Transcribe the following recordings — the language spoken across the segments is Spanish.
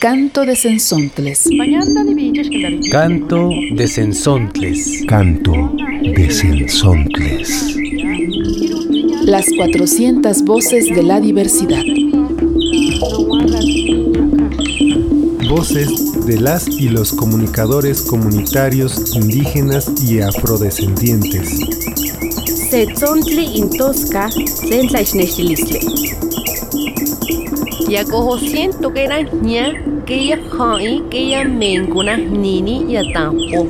Canto de Sensontles. Canto de Sensontles. Canto de Sensontles. Las 400 voces de la diversidad. Voces de las y los comunicadores comunitarios indígenas y afrodescendientes. Setzontli intosca, tlen Yakoho siento que era ña, que ya hai, que ya nini ya tampo.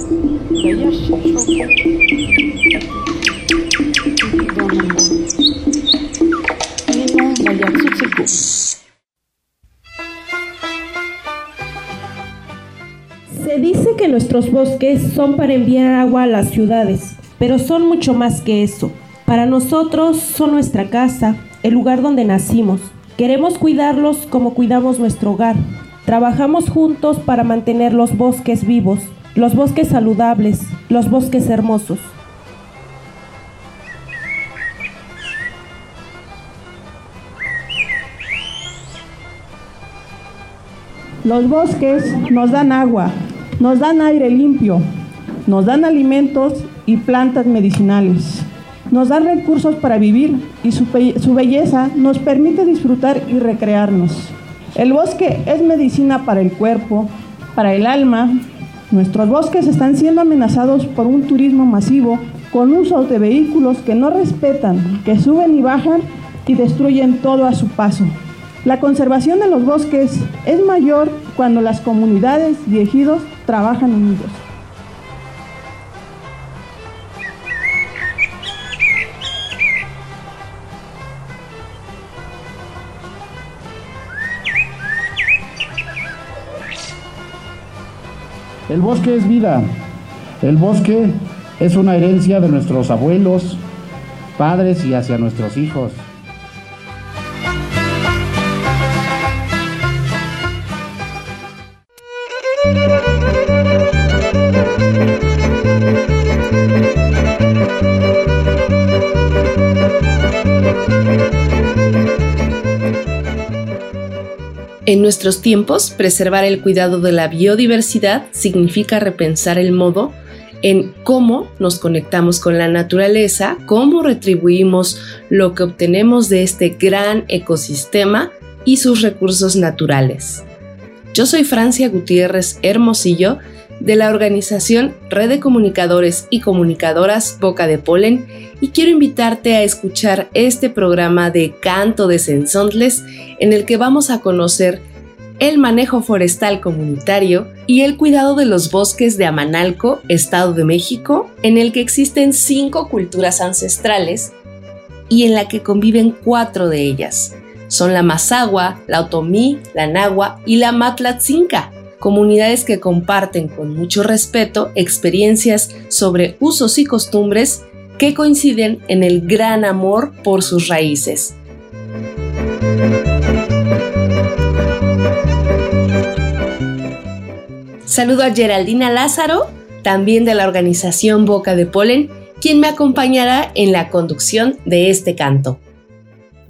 Se dice que nuestros bosques son para enviar agua a las ciudades, pero son mucho más que eso. Para nosotros son nuestra casa, el lugar donde nacimos. Queremos cuidarlos como cuidamos nuestro hogar. Trabajamos juntos para mantener los bosques vivos, los bosques saludables, los bosques hermosos. Los bosques nos dan agua, nos dan aire limpio, nos dan alimentos y plantas medicinales. Nos dan recursos para vivir y su, belleza nos permite disfrutar y recrearnos. El bosque es medicina para el cuerpo, para el alma. Nuestros bosques están siendo amenazados por un turismo masivo con uso de vehículos que no respetan, que suben y bajan y destruyen todo a su paso. La conservación de los bosques es mayor cuando las comunidades y ejidos trabajan unidos. El bosque es vida. El bosque es una herencia de nuestros abuelos, padres y hacia nuestros hijos. En nuestros tiempos, preservar el cuidado de la biodiversidad significa repensar el modo en cómo nos conectamos con la naturaleza, cómo retribuimos lo que obtenemos de este gran ecosistema y sus recursos naturales. Yo soy Francia Gutiérrez Hermosillo de la organización Red de Comunicadores y Comunicadoras Boca de Polen y quiero invitarte a escuchar este programa de Canto de Sensontles en el que vamos a conocer el manejo forestal comunitario y el cuidado de los bosques de Amanalco, Estado de México, en el que existen cinco culturas ancestrales y en la que conviven cuatro de ellas. Son la Mazagua, la Otomí, la Nahua y la Matlatzinca comunidades que comparten con mucho respeto experiencias sobre usos y costumbres que coinciden en el gran amor por sus raíces. Saludo a Geraldina Lázaro, también de la organización Boca de Polen, quien me acompañará en la conducción de este canto.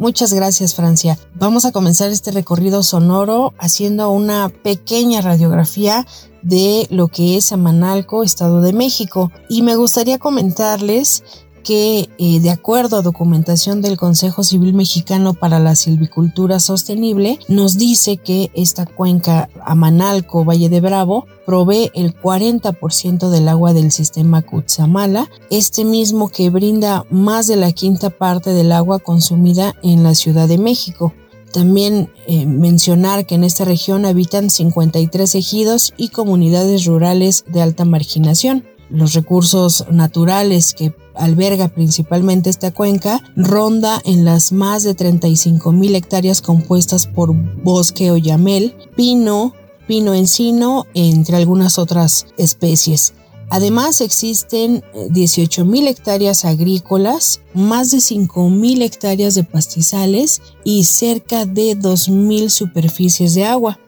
Muchas gracias, Francia. Vamos a comenzar este recorrido sonoro haciendo una pequeña radiografía de lo que es Amanalco, Estado de México. Y me gustaría comentarles que eh, de acuerdo a documentación del Consejo Civil Mexicano para la Silvicultura Sostenible, nos dice que esta cuenca Amanalco, Valle de Bravo, provee el 40% del agua del sistema Cutzamala, este mismo que brinda más de la quinta parte del agua consumida en la Ciudad de México. También eh, mencionar que en esta región habitan 53 ejidos y comunidades rurales de alta marginación. Los recursos naturales que alberga principalmente esta cuenca ronda en las más de 35 mil hectáreas compuestas por bosque o yamel, pino, pino encino, entre algunas otras especies. Además existen 18 mil hectáreas agrícolas, más de 5 mil hectáreas de pastizales y cerca de 2 mil superficies de agua.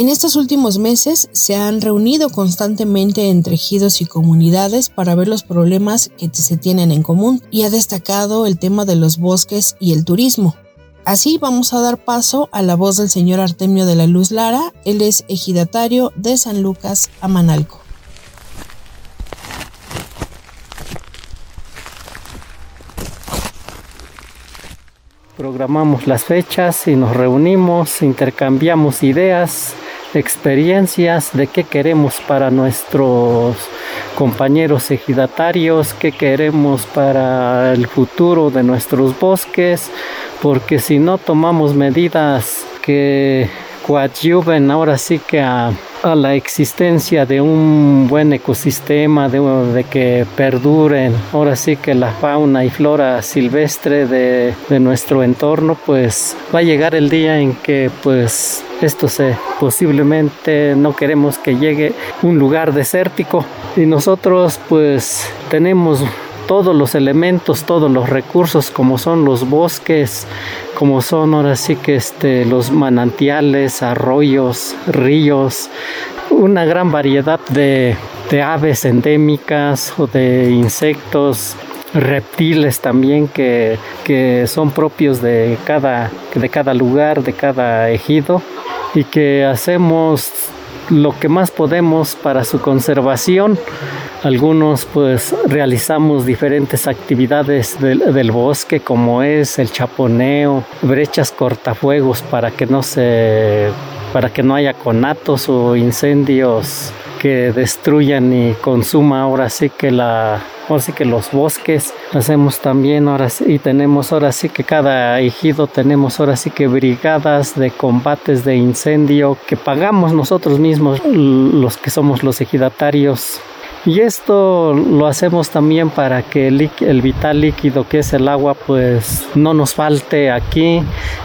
En estos últimos meses se han reunido constantemente entre ejidos y comunidades para ver los problemas que se tienen en común y ha destacado el tema de los bosques y el turismo. Así vamos a dar paso a la voz del señor Artemio de la Luz Lara, él es ejidatario de San Lucas, Amanalco. Programamos las fechas y nos reunimos, intercambiamos ideas, experiencias de qué queremos para nuestros compañeros ejidatarios, qué queremos para el futuro de nuestros bosques, porque si no tomamos medidas que coadyuven ahora sí que a, la existencia de un buen ecosistema, de, de, que perduren ahora sí que la fauna y flora silvestre de, de, nuestro entorno, pues va a llegar el día en que pues esto se posiblemente no queremos que llegue un lugar desértico. Y nosotros pues tenemos todos los elementos, todos los recursos como son los bosques, como son ahora sí que este, los manantiales, arroyos, ríos, una gran variedad de, aves endémicas o de insectos, reptiles también que, que, son propios de cada, de cada lugar, de cada ejido y que hacemos lo que más podemos para su conservación. Algunos pues realizamos diferentes actividades del, bosque como es el chaponeo, brechas cortafuegos para que no se para que no haya conatos o incendios que destruyan y consuma ahora sí que la ahora sí que los bosques. Hacemos también ahora sí, y tenemos ahora sí que cada ejido tenemos ahora sí que brigadas de combates de incendio que pagamos nosotros mismos los que somos los ejidatarios y esto lo hacemos también para que el, vital líquido que es el agua pues no nos falte aquí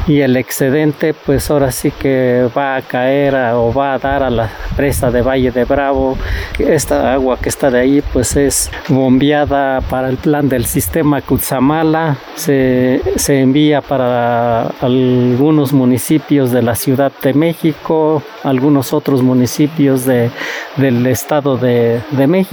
y el excedente pues ahora sí que va a caer o va a dar a la presa de Valle de Bravo. Esta agua que está de ahí pues es bombeada para el plan del sistema Cutzamala, se, se envía para algunos municipios de la Ciudad de México, algunos otros municipios de, del estado de, de México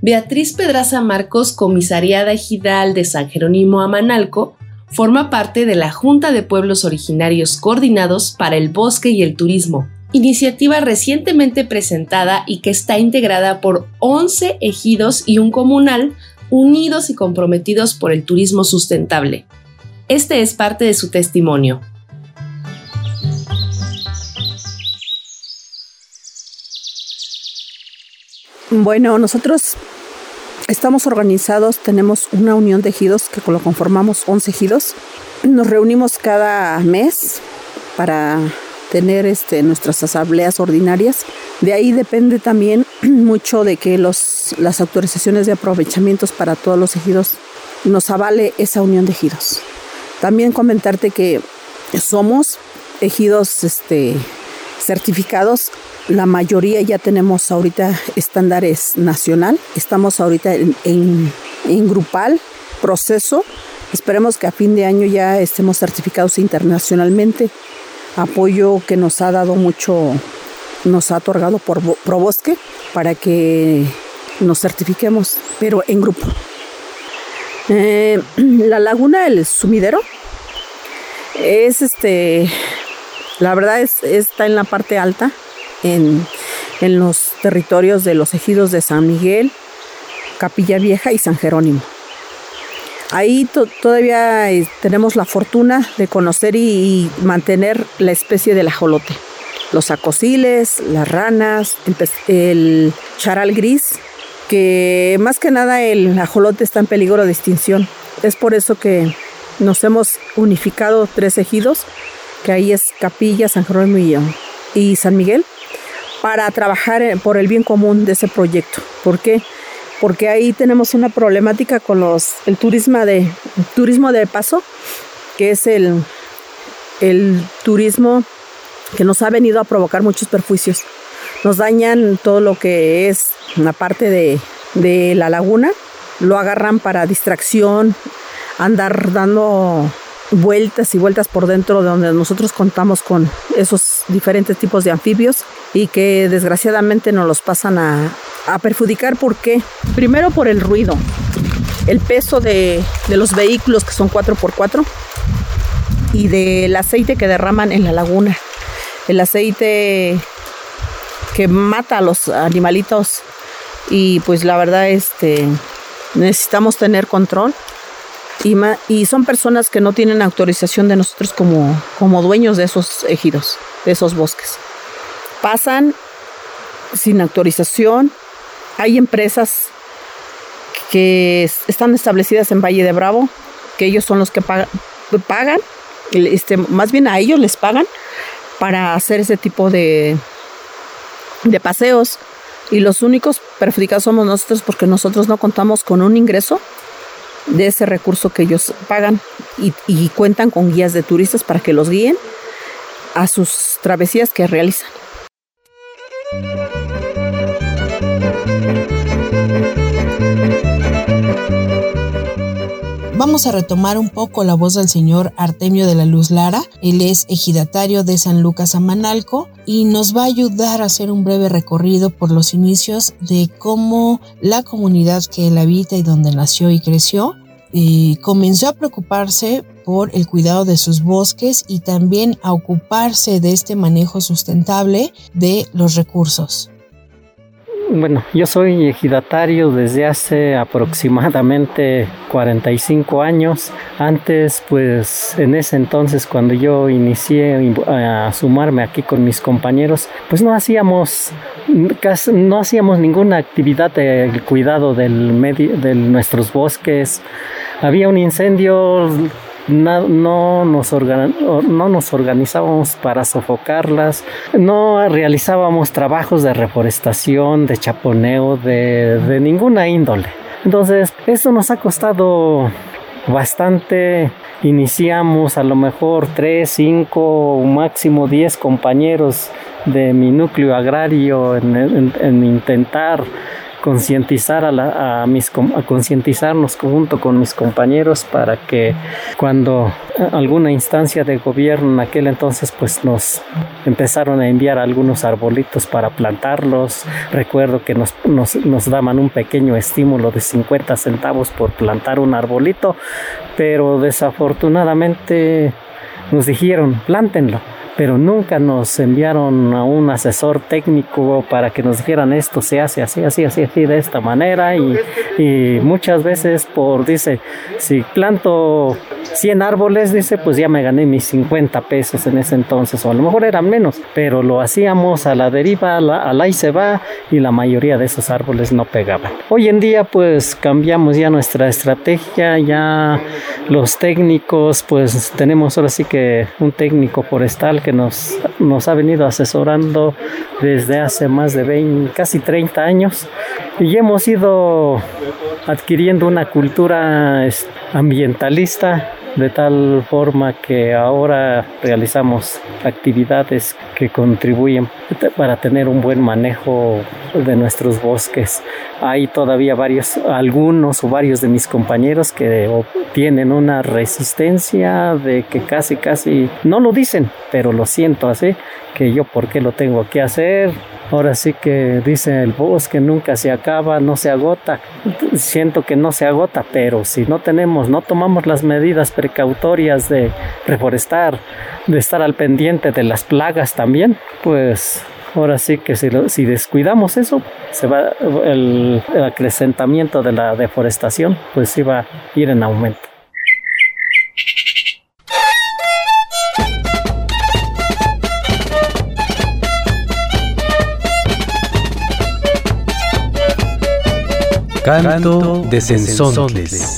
Beatriz Pedraza Marcos, comisariada ejidal de San Jerónimo Amanalco, forma parte de la Junta de Pueblos Originarios Coordinados para el Bosque y el Turismo, iniciativa recientemente presentada y que está integrada por 11 ejidos y un comunal unidos y comprometidos por el turismo sustentable. Este es parte de su testimonio. Bueno, nosotros estamos organizados, tenemos una unión de ejidos que lo conformamos 11 ejidos. Nos reunimos cada mes para tener este, nuestras asambleas ordinarias. De ahí depende también mucho de que los, las autorizaciones de aprovechamientos para todos los ejidos nos avale esa unión de ejidos. También comentarte que somos ejidos este, certificados la mayoría ya tenemos ahorita estándares nacional. Estamos ahorita en, grupal, proceso. Esperemos que a fin de año ya estemos certificados internacionalmente. Apoyo que nos ha dado mucho, nos ha otorgado por ProBosque para que nos certifiquemos, pero en grupo. Eh, la laguna del sumidero es este, la verdad es, está en la parte alta en, los territorios de los ejidos de San Miguel, Capilla Vieja y San Jerónimo. Ahí todavía eh, tenemos la fortuna de conocer y, mantener la especie del ajolote. Los acosiles, las ranas, el, charal gris, que más que nada el ajolote está en peligro de extinción. Es por eso que nos hemos unificado tres ejidos, que ahí es Capilla, San Jerónimo y San Miguel, para trabajar por el bien común de ese proyecto. ¿Por qué? Porque ahí tenemos una problemática con los, el turismo de, turismo de paso, que es el, el turismo que nos ha venido a provocar muchos perjuicios. Nos dañan todo lo que es una parte de, de la laguna, lo agarran para distracción, andar dando vueltas y vueltas por dentro de donde nosotros contamos con esos diferentes tipos de anfibios y que desgraciadamente nos los pasan a, perjudicar. ¿Por qué? Primero por el ruido. el peso de, los vehículos que son 4x4 y del aceite que derraman en la laguna. El aceite que mata a los animalitos y pues la verdad este necesitamos tener control y, y son personas que no tienen autorización de nosotros como, como dueños de esos ejidos, de esos bosques. Pasan sin autorización, hay empresas que están establecidas en Valle de Bravo, que ellos son los que pagan, este, más bien a ellos les pagan para hacer ese tipo de, de paseos. Y los únicos perjudicados somos nosotros porque nosotros no contamos con un ingreso de ese recurso que ellos pagan y, cuentan con guías de turistas para que los guíen a sus travesías que realizan. Vamos a retomar un poco la voz del señor Artemio de la Luz Lara. Él es ejidatario de San Lucas Amanalco y nos va a ayudar a hacer un breve recorrido por los inicios de cómo la comunidad que él habita y donde nació y creció eh, comenzó a preocuparse por el cuidado de sus bosques y también a ocuparse de este manejo sustentable de los recursos. Bueno, yo soy ejidatario desde hace aproximadamente 45 años. Antes, pues en ese entonces, cuando yo inicié a sumarme aquí con mis compañeros, pues no hacíamos, no hacíamos ninguna actividad de cuidado del medio, de nuestros bosques. Había un incendio, no, nos no nos organizábamos para sofocarlas, no realizábamos trabajos de reforestación, de chaponeo, de, de ninguna índole. Entonces, esto nos ha costado bastante. Iniciamos a lo mejor 3, 5, máximo 10 compañeros de mi núcleo agrario en intentar concientizar a, mis a concientizarnos junto con mis compañeros para que cuando alguna instancia de gobierno en aquel entonces pues nos empezaron a enviar algunos arbolitos para plantarlos. Recuerdo que nos, nos, nos daban un pequeño estímulo de 50 centavos por plantar un arbolito pero desafortunadamente nos dijeron plántenlo pero nunca nos enviaron a un asesor técnico para que nos dijeran esto se hace así, así, así, así, de esta manera y, y muchas veces por, dice, si planto 100 árboles, dice, pues ya me gané mis 50 pesos en ese entonces, o a lo mejor eran menos, pero lo hacíamos a la deriva, a la, a y se va, y la mayoría de esos árboles no pegaban. Hoy en día, pues cambiamos ya nuestra estrategia, ya los técnicos, pues tenemos ahora sí que un técnico forestal que nos, ha venido asesorando desde hace más de 20, casi 30 años. Y hemos ido adquiriendo una cultura ambientalista de tal forma que ahora realizamos actividades que contribuyen para tener un buen manejo de nuestros bosques. Hay todavía varios, algunos o varios de mis compañeros que tienen una resistencia de que casi, casi, no lo dicen, pero lo siento así, que yo por qué lo tengo que hacer. Ahora sí que dice el bosque nunca se acaba, no se agota. Siento que no se agota, pero si no tenemos, no tomamos las medidas de reforestar, de estar al pendiente de las plagas también, pues ahora sí que si, descuidamos eso, se va el, acrecentamiento de la deforestación, pues va a ir en aumento. Canto de Sensontles.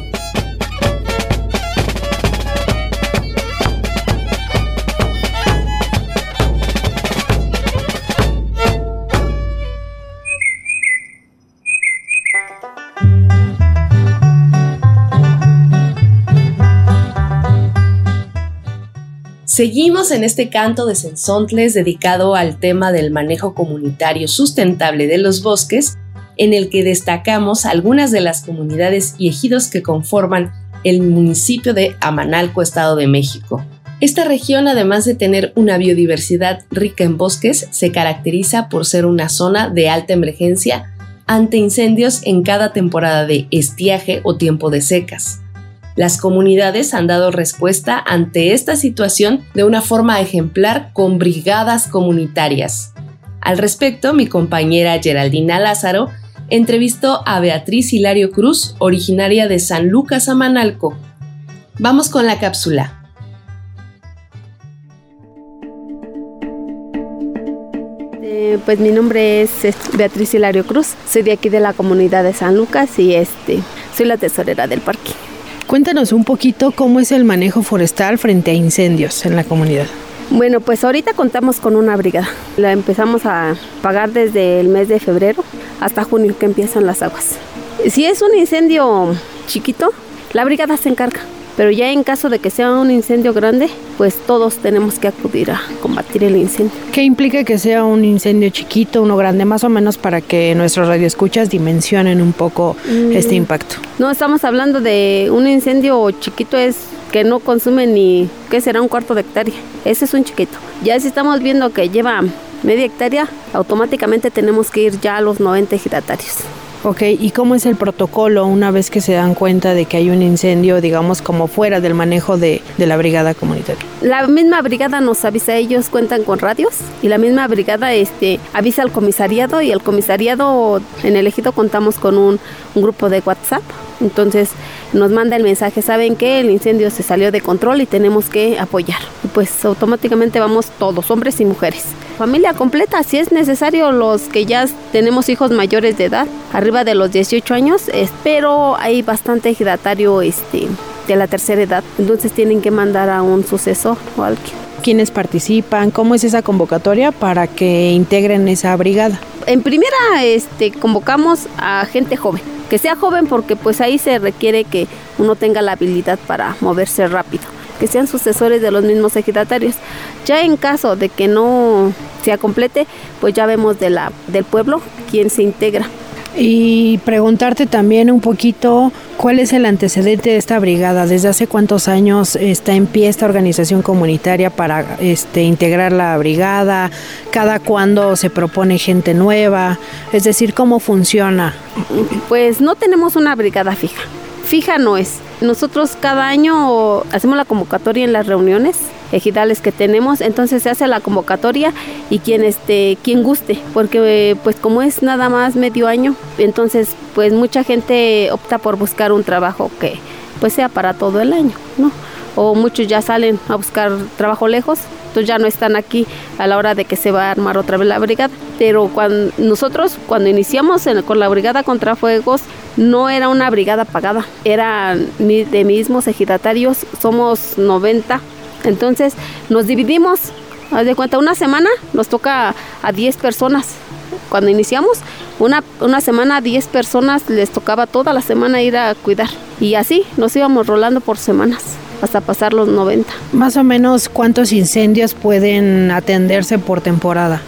Seguimos en este canto de Sensontles dedicado al tema del manejo comunitario sustentable de los bosques, en el que destacamos algunas de las comunidades y ejidos que conforman el municipio de Amanalco, Estado de México. Esta región, además de tener una biodiversidad rica en bosques, se caracteriza por ser una zona de alta emergencia ante incendios en cada temporada de estiaje o tiempo de secas. Las comunidades han dado respuesta ante esta situación de una forma ejemplar con brigadas comunitarias. Al respecto, mi compañera Geraldina Lázaro entrevistó a Beatriz Hilario Cruz, originaria de San Lucas Amanalco. Vamos con la cápsula. pues mi nombre es Beatriz Hilario Cruz, soy de aquí de la comunidad de San Lucas y este, soy la tesorera del parque. Cuéntanos un poquito cómo es el manejo forestal frente a incendios en la comunidad. Bueno, pues ahorita contamos con una brigada. La empezamos a pagar desde el mes de febrero hasta junio que empiezan las aguas. Si es un incendio chiquito, la brigada se encarga. Pero ya en caso de que sea un incendio grande, pues todos tenemos que acudir a combatir el incendio. ¿Qué implica que sea un incendio chiquito, uno grande, más o menos para que nuestros radioescuchas dimensionen un poco mm. este impacto? No, estamos hablando de un incendio chiquito es que no consume ni, ¿qué será? Un cuarto de hectárea. Ese es un chiquito. Ya si estamos viendo que lleva media hectárea, automáticamente tenemos que ir ya a los 90 ejidatarios. Ok, ¿y cómo es el protocolo una vez que se dan cuenta de que hay un incendio, digamos, como fuera del manejo de, la brigada comunitaria? La misma brigada nos avisa, ellos cuentan con radios y la misma brigada este, avisa al comisariado y el comisariado en el ejido contamos con un, un grupo de WhatsApp. Entonces nos manda el mensaje, saben que el incendio se salió de control y tenemos que apoyar. Pues automáticamente vamos todos, hombres y mujeres. Familia completa, si es necesario, los que ya tenemos hijos mayores de edad, arriba de los 18 años, pero hay bastante ejidatario este, de la tercera edad, entonces tienen que mandar a un sucesor o alguien. ¿Quiénes participan? ¿Cómo es esa convocatoria para que integren esa brigada? En primera, este, convocamos a gente joven que sea joven porque pues ahí se requiere que uno tenga la habilidad para moverse rápido, que sean sucesores de los mismos ejidatarios. Ya en caso de que no se complete, pues ya vemos de la, del pueblo quién se integra. Y preguntarte también un poquito cuál es el antecedente de esta brigada, desde hace cuántos años está en pie esta organización comunitaria para este, integrar la brigada, cada cuándo se propone gente nueva, es decir, cómo funciona. Pues no tenemos una brigada fija, fija no es. Nosotros cada año hacemos la convocatoria en las reuniones ejidales que tenemos, entonces se hace la convocatoria y quien este quien guste, porque pues como es nada más medio año, entonces pues mucha gente opta por buscar un trabajo que pues sea para todo el año, ¿no? O muchos ya salen a buscar trabajo lejos, entonces ya no están aquí a la hora de que se va a armar otra vez la brigada. Pero cuando nosotros cuando iniciamos con la brigada contra fuegos no era una brigada pagada, eran de mismos ejidatarios, somos 90 entonces nos dividimos, haz de cuenta, una semana nos toca a 10 personas. Cuando iniciamos, una, una semana a 10 personas les tocaba toda la semana ir a cuidar. Y así nos íbamos rolando por semanas hasta pasar los 90. Más o menos, ¿cuántos incendios pueden atenderse por temporada?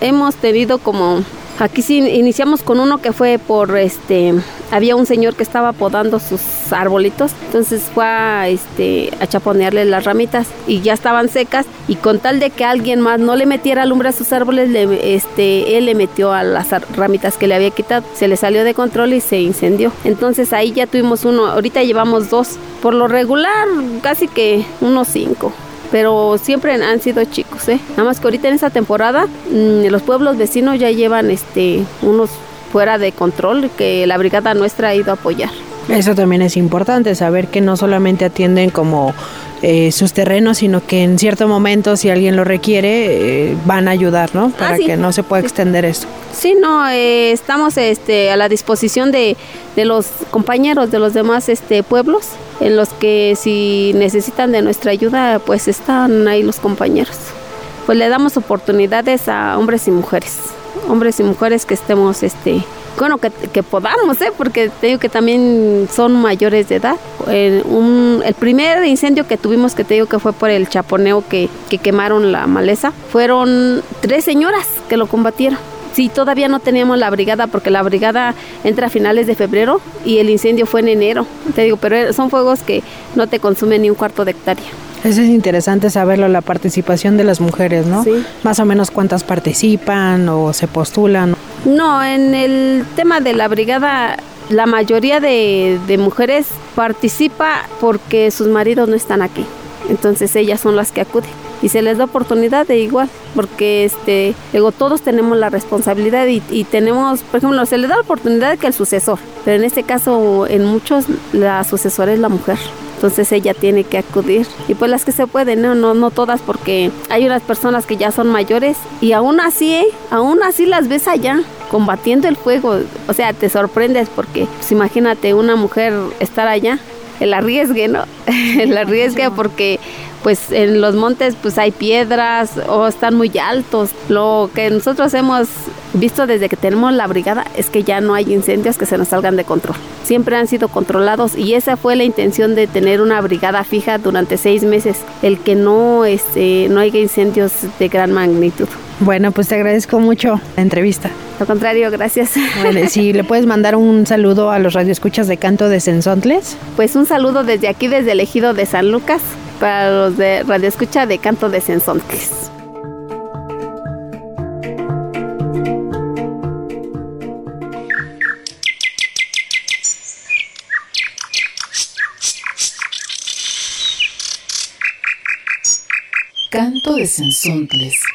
hemos tenido como Aquí sí iniciamos con uno que fue por este había un señor que estaba podando sus arbolitos, entonces fue a, este a chaponearle las ramitas y ya estaban secas y con tal de que alguien más no le metiera lumbre a sus árboles, le, este él le metió a las ramitas que le había quitado, se le salió de control y se incendió. Entonces ahí ya tuvimos uno, ahorita llevamos dos, por lo regular casi que unos cinco pero siempre han sido chicos, ¿eh? Nada más que ahorita en esta temporada mm, los pueblos vecinos ya llevan este unos fuera de control que la brigada nuestra ha ido a apoyar. Eso también es importante, saber que no solamente atienden como eh, sus terrenos, sino que en cierto momento, si alguien lo requiere, eh, van a ayudar, ¿no? Para ah, que no se pueda extender esto. Sí, no, eh, estamos este, a la disposición de, de, los compañeros de los demás este, pueblos en los que si necesitan de nuestra ayuda, pues están ahí los compañeros. Pues le damos oportunidades a hombres y mujeres, hombres y mujeres que estemos, este, bueno, que, podamos, ¿eh? porque te digo que también son mayores de edad. El, el, primer incendio que tuvimos, que te digo que fue por el chaponeo que, que quemaron la maleza, fueron tres señoras que lo combatieron Sí, todavía no teníamos la brigada porque la brigada entra a finales de febrero y el incendio fue en enero. Te digo, pero son fuegos que no te consumen ni un cuarto de hectárea. Eso es interesante saberlo, la participación de las mujeres, ¿no? Sí. Más o menos cuántas participan o se postulan. No, en el tema de la brigada, la mayoría de, de mujeres participa porque sus maridos no están aquí. Entonces ellas son las que acuden y se les da oportunidad de igual, porque este, digo, todos tenemos la responsabilidad y, y, tenemos, por ejemplo, se le da la oportunidad que el sucesor, pero en este caso en muchos la sucesora es la mujer. Entonces ella tiene que acudir. Y pues las que se pueden, no, no, no todas, porque hay unas personas que ya son mayores y aún así, ¿eh? aún así las ves allá combatiendo el fuego. O sea, te sorprendes porque pues, imagínate una mujer estar allá el arriesgue, ¿no? el arriesgue porque pues en los montes pues hay piedras o están muy altos. Lo que nosotros hemos visto desde que tenemos la brigada es que ya no hay incendios que se nos salgan de control. Siempre han sido controlados y esa fue la intención de tener una brigada fija durante seis meses, el que no, este, no haya incendios de gran magnitud. Bueno, pues te agradezco mucho la entrevista. Al contrario, gracias. Bueno, si le puedes mandar un saludo a los radioescuchas de Canto de Sensontles. Pues un saludo desde aquí, desde el ejido de San Lucas, para los de radioescucha de Canto de Sensontles. Canto de Sensontles.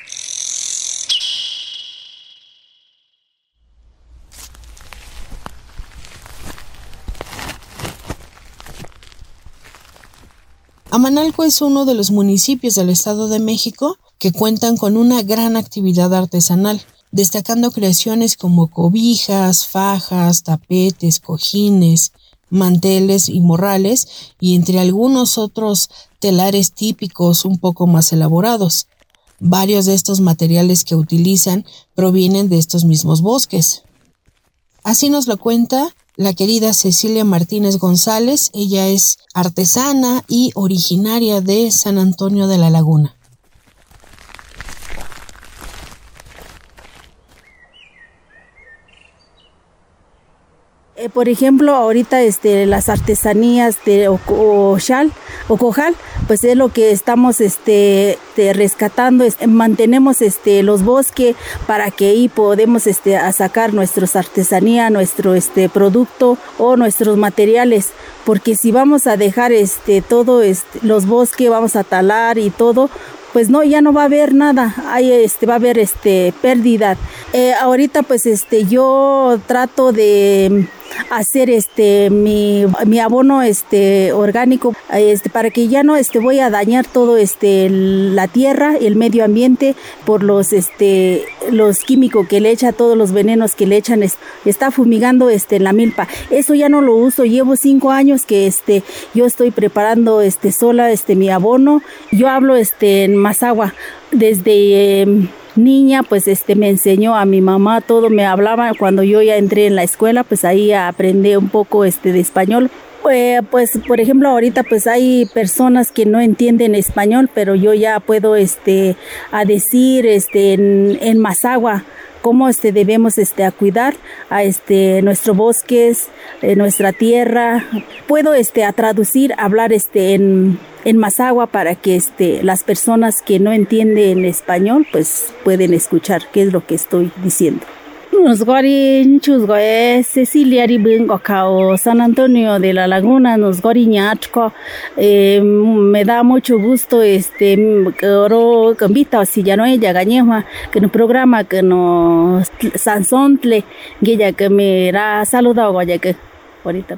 Amanalco es uno de los municipios del Estado de México que cuentan con una gran actividad artesanal, destacando creaciones como cobijas, fajas, tapetes, cojines, manteles y morrales, y entre algunos otros telares típicos un poco más elaborados. Varios de estos materiales que utilizan provienen de estos mismos bosques. Así nos lo cuenta la querida Cecilia Martínez González. Ella es artesana y originaria de San Antonio de la Laguna. Eh, por ejemplo, ahorita este, las artesanías de Ocochal, Ocojal, pues es lo que estamos este, rescatando, mantenemos este, los bosques para que ahí podemos este, a sacar nuestras artesanías, nuestro este, producto o nuestros materiales, porque si vamos a dejar este, todo este, los bosques, vamos a talar y todo, pues no, ya no va a haber nada, Ahí este, va a haber este, pérdida. Eh, ahorita pues este, yo trato de hacer este mi, mi abono este orgánico este para que ya no este voy a dañar todo este la tierra el medio ambiente por los este los químicos que le echa todos los venenos que le echan está fumigando este la milpa. Eso ya no lo uso llevo cinco años que este yo estoy preparando este sola este mi abono. Yo hablo este en agua desde em, niña, pues este me enseñó a mi mamá todo, me hablaba cuando yo ya entré en la escuela, pues ahí aprendí un poco este de español. Pues, pues por ejemplo ahorita pues hay personas que no entienden español, pero yo ya puedo este a decir este en, en Mazagua cómo este debemos este a cuidar a este nuestros bosques, eh, nuestra tierra. Puedo este a traducir, hablar este en en Mazagua para que este, las personas que no entienden español pues pueden escuchar qué es lo que estoy diciendo. Nos Cecilia Ribingo San Antonio de la Laguna, nos goriñatco. Eh, me da mucho gusto este oro invita si ya no ella gañeja que no programa que nos sansontle que que me da saludado ya que ahorita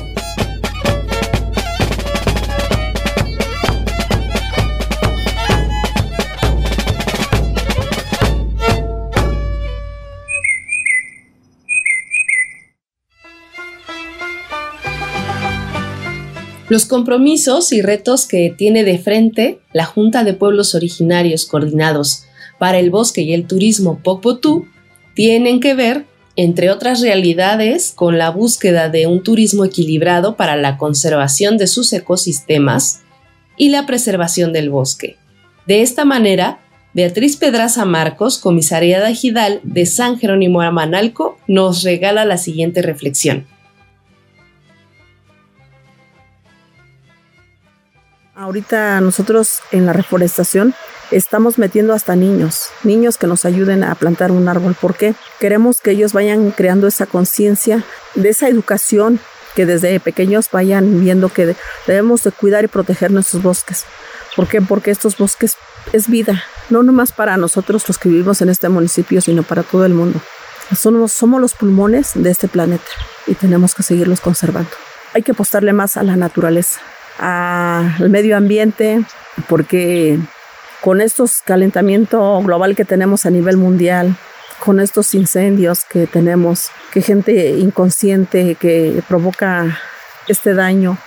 Los compromisos y retos que tiene de frente la Junta de Pueblos Originarios Coordinados para el bosque y el turismo Pocpotú tienen que ver, entre otras realidades, con la búsqueda de un turismo equilibrado para la conservación de sus ecosistemas y la preservación del bosque. De esta manera, Beatriz Pedraza Marcos, comisariada ejidal de San Jerónimo Amanalco, nos regala la siguiente reflexión. Ahorita nosotros en la reforestación estamos metiendo hasta niños, niños que nos ayuden a plantar un árbol. ¿Por qué? Queremos que ellos vayan creando esa conciencia de esa educación, que desde pequeños vayan viendo que debemos de cuidar y proteger nuestros bosques. ¿Por qué? Porque estos bosques es vida, no nomás para nosotros los que vivimos en este municipio, sino para todo el mundo. Somos, somos los pulmones de este planeta y tenemos que seguirlos conservando. Hay que apostarle más a la naturaleza al medio ambiente, porque con estos calentamiento global que tenemos a nivel mundial, con estos incendios que tenemos, que gente inconsciente que provoca este daño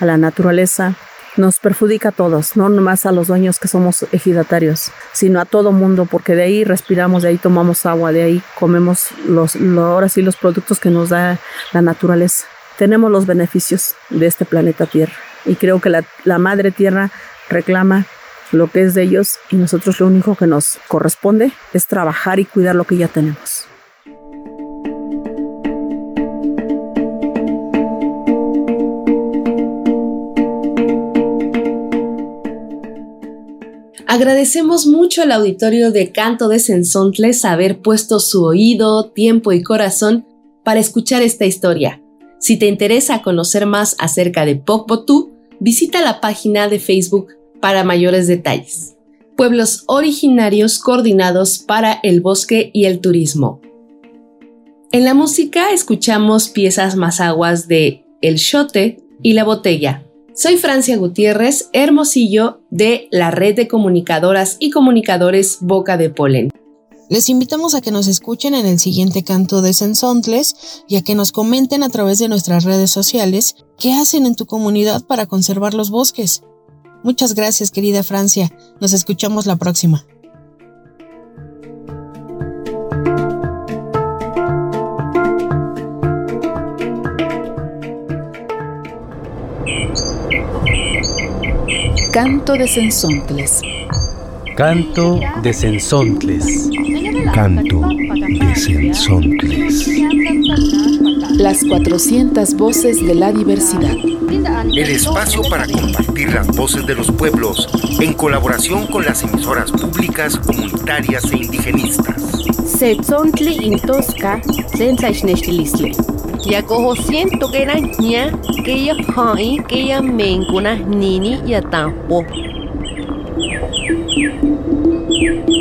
a la naturaleza, nos perjudica a todos, no nomás a los dueños que somos ejidatarios, sino a todo mundo, porque de ahí respiramos, de ahí tomamos agua, de ahí comemos los, ahora sí los productos que nos da la naturaleza. Tenemos los beneficios de este planeta Tierra y creo que la, la madre tierra reclama lo que es de ellos y nosotros lo único que nos corresponde es trabajar y cuidar lo que ya tenemos. Agradecemos mucho al auditorio de Canto de Sensontles haber puesto su oído, tiempo y corazón para escuchar esta historia. Si te interesa conocer más acerca de Pokbotú, visita la página de Facebook para mayores detalles. Pueblos originarios coordinados para el bosque y el turismo. En la música escuchamos piezas más aguas de El Chote y La Botella. Soy Francia Gutiérrez, Hermosillo, de la red de comunicadoras y comunicadores Boca de Polen. Les invitamos a que nos escuchen en el siguiente canto de Sensontles y a que nos comenten a través de nuestras redes sociales qué hacen en tu comunidad para conservar los bosques. Muchas gracias, querida Francia. Nos escuchamos la próxima. Canto de Sensontles. Canto de Sensontles. Canto de Sensontles. Las 400 voces de la diversidad. El espacio para compartir las voces de los pueblos en colaboración con las emisoras públicas, comunitarias e indigenistas. Setzontli intosca, sensaichnechtilistle. Ya cojo siento que era ña, que ya hai, que ya mencuna nini ya tampo. Thank you.